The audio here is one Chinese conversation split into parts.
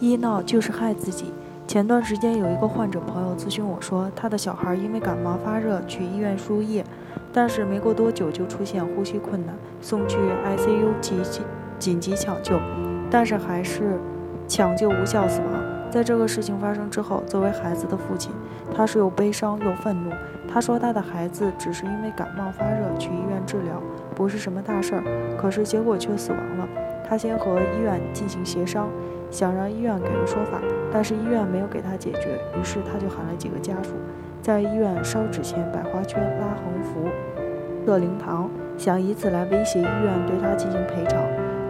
医闹就是害自己。前段时间有一个患者朋友咨询我说，他的小孩因为感冒发热去医院输液，但是没过多久就出现呼吸困难，送去 ICU 急紧紧急抢救，但是还是抢救无效死亡。在这个事情发生之后，作为孩子的父亲，他是又悲伤又愤怒。他说他的孩子只是因为感冒发热去医院治疗，不是什么大事儿，可是结果却死亡了。他先和医院进行协商。想让医院给个说法，但是医院没有给他解决，于是他就喊了几个家属，在医院烧纸钱、摆花圈、拉横幅、设灵堂，想以此来威胁医院对他进行赔偿。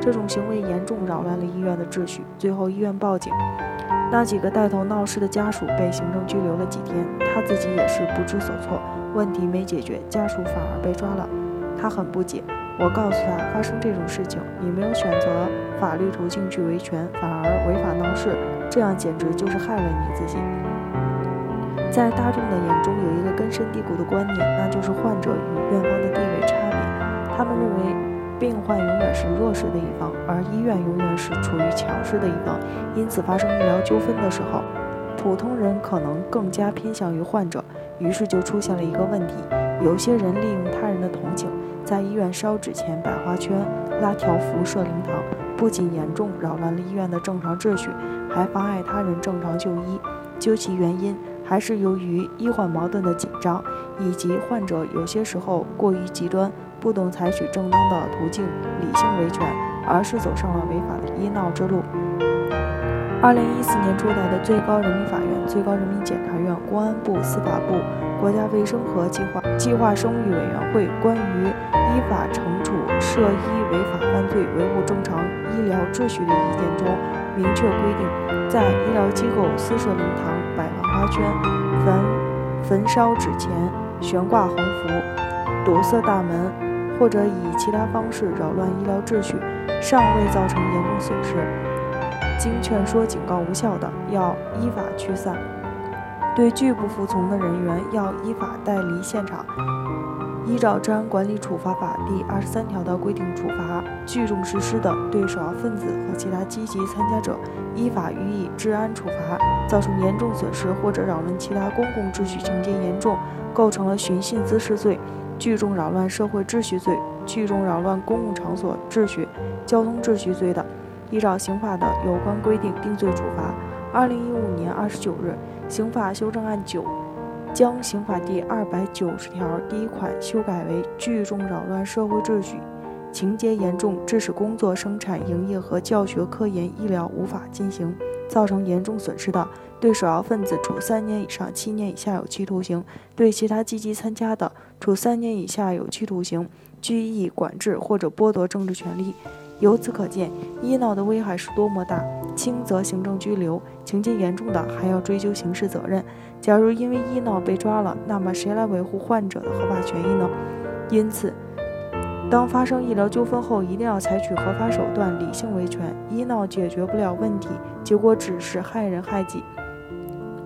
这种行为严重扰乱了医院的秩序，最后医院报警，那几个带头闹事的家属被行政拘留了几天，他自己也是不知所措，问题没解决，家属反而被抓了，他很不解。我告诉他，发生这种事情，你没有选择法律途径去维权，反而违法闹事，这样简直就是害了你自己。在大众的眼中，有一个根深蒂固的观念，那就是患者与院方的地位差别。他们认为，病患永远是弱势的一方，而医院永远是处于强势的一方。因此，发生医疗纠纷的时候，普通人可能更加偏向于患者。于是就出现了一个问题：有些人利用他人的同情。在医院烧纸钱、摆花圈、拉条幅、设灵堂，不仅严重扰乱了医院的正常秩序，还妨碍他人正常就医。究其原因，还是由于医患矛盾的紧张，以及患者有些时候过于极端，不懂采取正当的途径理性维权，而是走上了违法的医闹之路。二零一四年出台的最高人民法院、最高人民检察院、公安部、司法部。国家卫生和计划计划生育委员会关于依法惩处涉医违法犯罪、维护正常医疗秩序的意见中，明确规定，在医疗机构私设灵堂、摆放花圈、焚焚烧纸钱、悬挂横幅、堵塞大门，或者以其他方式扰乱医疗秩序，尚未造成严重损失，经劝说警告无效的，要依法驱散。对拒不服从的人员，要依法带离现场。依照《治安管理处罚法》第二十三条的规定处罚，聚众实施的，对首要分子和其他积极参加者，依法予以治安处罚。造成严重损失或者扰乱其他公共秩序，情节严重，构成了寻衅滋事罪、聚众扰乱社会秩序罪、聚众扰乱公共场所秩序、交通秩序罪的，依照刑法的有关规定定罪处罚。二零一五年二十九日。刑法修正案九将刑法第二百九十条第一款修改为聚众扰乱社会秩序，情节严重，致使工作、生产、营业和教学、科研、医疗无法进行，造成严重损失的，对首要分子处三年以上七年以下有期徒刑；对其他积极参加的，处三年以下有期徒刑、拘役、管制或者剥夺政治权利。由此可见，医闹的危害是多么大。轻则行政拘留，情节严重的还要追究刑事责任。假如因为医闹被抓了，那么谁来维护患者的合法权益呢？因此，当发生医疗纠纷后，一定要采取合法手段，理性维权。医闹解决不了问题，结果只是害人害己。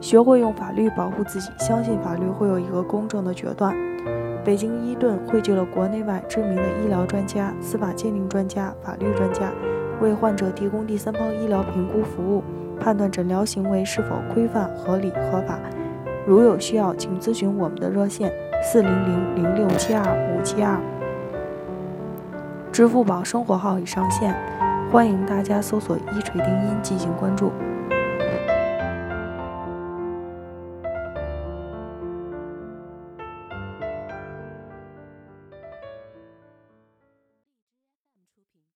学会用法律保护自己，相信法律会有一个公正的决断。北京伊顿汇聚了国内外知名的医疗专家、司法鉴定专家、法律专家。为患者提供第三方医疗评估服务，判断诊疗行为是否规范、合理、合法。如有需要，请咨询我们的热线：四零零零六七二五七二。支付宝生活号已上线，欢迎大家搜索“一锤定音”进行关注。